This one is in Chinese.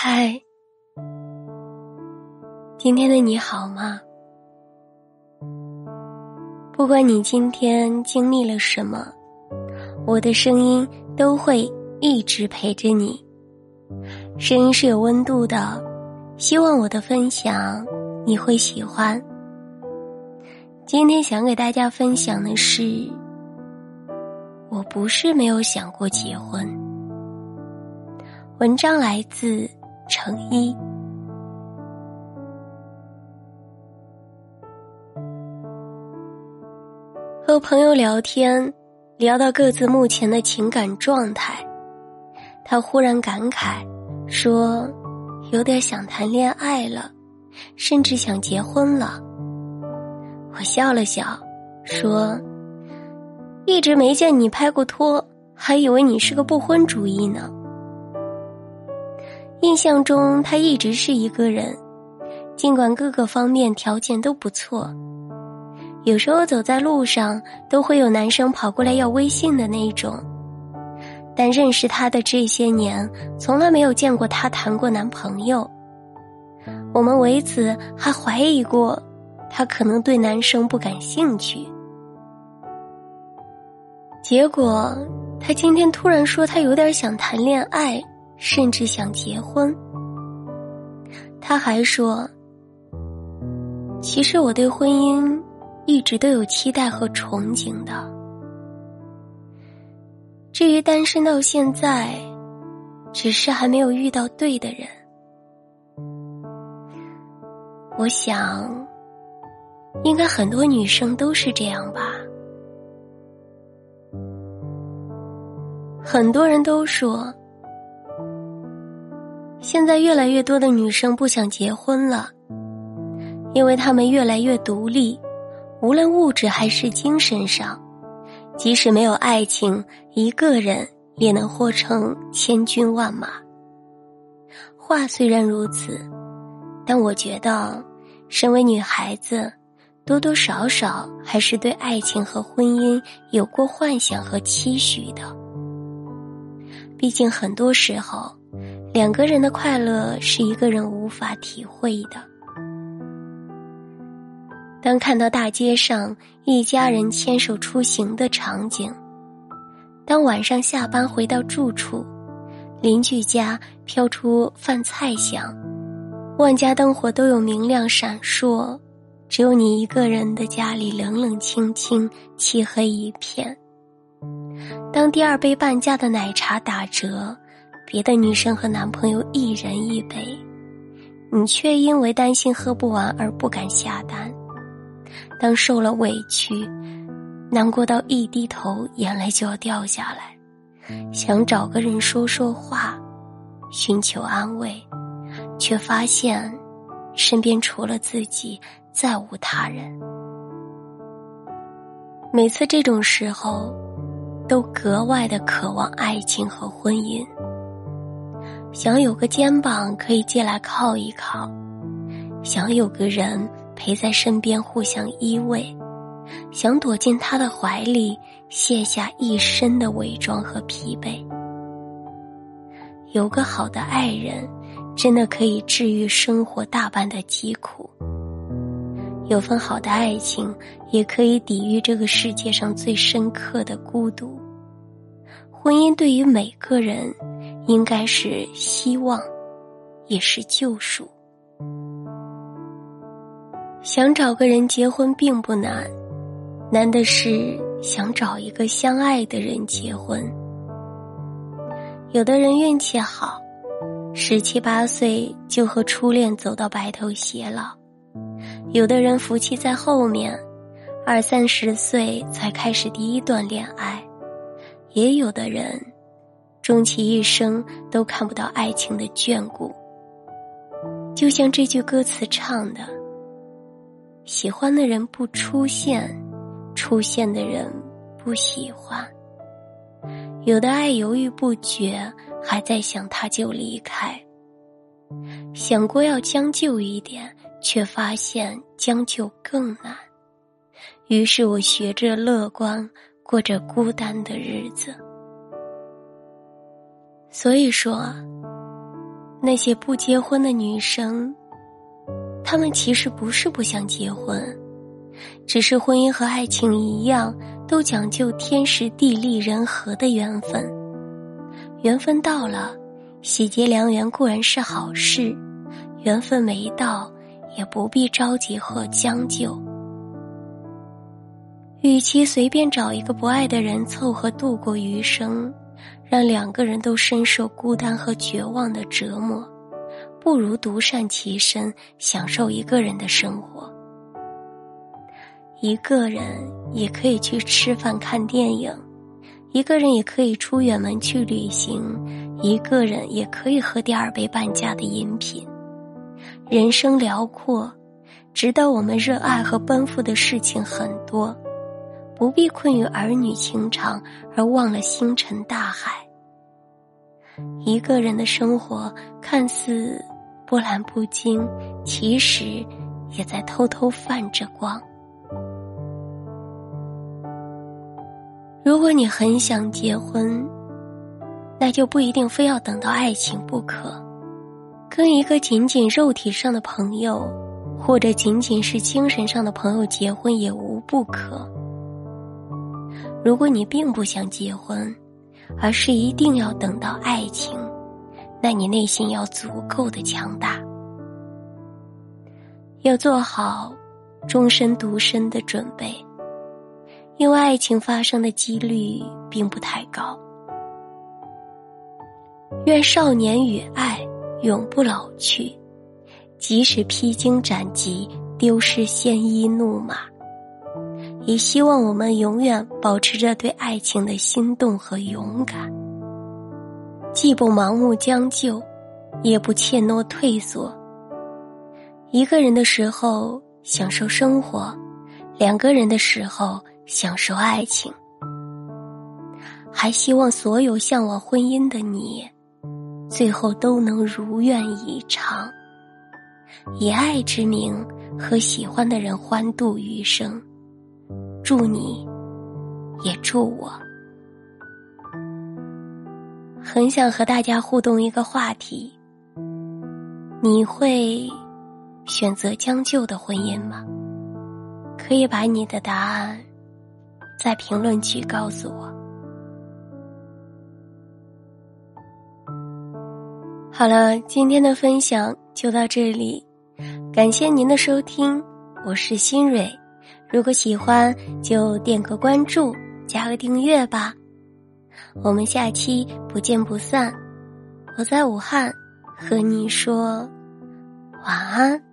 嗨，今天的你好吗？不管你今天经历了什么，我的声音都会一直陪着你。声音是有温度的，希望我的分享你会喜欢。今天想给大家分享的是，我不是没有想过结婚。文章来自。成一和朋友聊天，聊到各自目前的情感状态，他忽然感慨说：“有点想谈恋爱了，甚至想结婚了。”我笑了笑，说：“一直没见你拍过拖，还以为你是个不婚主义呢。”印象中，他一直是一个人，尽管各个方面条件都不错。有时候走在路上，都会有男生跑过来要微信的那一种。但认识他的这些年，从来没有见过他谈过男朋友。我们为此还怀疑过，他可能对男生不感兴趣。结果，他今天突然说他有点想谈恋爱。甚至想结婚。他还说：“其实我对婚姻一直都有期待和憧憬的。至于单身到现在，只是还没有遇到对的人。我想，应该很多女生都是这样吧。很多人都说。”现在越来越多的女生不想结婚了，因为她们越来越独立，无论物质还是精神上，即使没有爱情，一个人也能活成千军万马。话虽然如此，但我觉得，身为女孩子，多多少少还是对爱情和婚姻有过幻想和期许的。毕竟很多时候。两个人的快乐是一个人无法体会的。当看到大街上一家人牵手出行的场景，当晚上下班回到住处，邻居家飘出饭菜香，万家灯火都有明亮闪烁，只有你一个人的家里冷冷清清，漆黑一片。当第二杯半价的奶茶打折。别的女生和男朋友一人一杯，你却因为担心喝不完而不敢下单。当受了委屈，难过到一低头眼泪就要掉下来，想找个人说说话，寻求安慰，却发现身边除了自己再无他人。每次这种时候，都格外的渴望爱情和婚姻。想有个肩膀可以借来靠一靠，想有个人陪在身边互相依偎，想躲进他的怀里卸下一身的伪装和疲惫。有个好的爱人，真的可以治愈生活大半的疾苦。有份好的爱情，也可以抵御这个世界上最深刻的孤独。婚姻对于每个人。应该是希望，也是救赎。想找个人结婚并不难，难的是想找一个相爱的人结婚。有的人运气好，十七八岁就和初恋走到白头偕老；有的人福气在后面，二三十岁才开始第一段恋爱；也有的人。终其一生都看不到爱情的眷顾，就像这句歌词唱的：“喜欢的人不出现，出现的人不喜欢。有的爱犹豫不决，还在想他就离开。想过要将就一点，却发现将就更难。于是我学着乐观，过着孤单的日子。”所以说，那些不结婚的女生，她们其实不是不想结婚，只是婚姻和爱情一样，都讲究天时地利人和的缘分。缘分到了，喜结良缘固然是好事；缘分没到，也不必着急和将就。与其随便找一个不爱的人凑合度过余生。让两个人都深受孤单和绝望的折磨，不如独善其身，享受一个人的生活。一个人也可以去吃饭、看电影，一个人也可以出远门去旅行，一个人也可以喝第二杯半价的饮品。人生辽阔，值得我们热爱和奔赴的事情很多。不必困于儿女情长而忘了星辰大海。一个人的生活看似波澜不惊，其实也在偷偷泛着光。如果你很想结婚，那就不一定非要等到爱情不可。跟一个仅仅肉体上的朋友，或者仅仅是精神上的朋友结婚，也无不可。如果你并不想结婚，而是一定要等到爱情，那你内心要足够的强大，要做好终身独身的准备，因为爱情发生的几率并不太高。愿少年与爱永不老去，即使披荆斩棘，丢失鲜衣怒马。也希望我们永远保持着对爱情的心动和勇敢，既不盲目将就，也不怯懦退缩。一个人的时候享受生活，两个人的时候享受爱情。还希望所有向往婚姻的你，最后都能如愿以偿，以爱之名和喜欢的人欢度余生。祝你，也祝我。很想和大家互动一个话题：你会选择将就的婚姻吗？可以把你的答案在评论区告诉我。好了，今天的分享就到这里，感谢您的收听，我是新蕊。如果喜欢，就点个关注，加个订阅吧。我们下期不见不散。我在武汉，和你说晚安。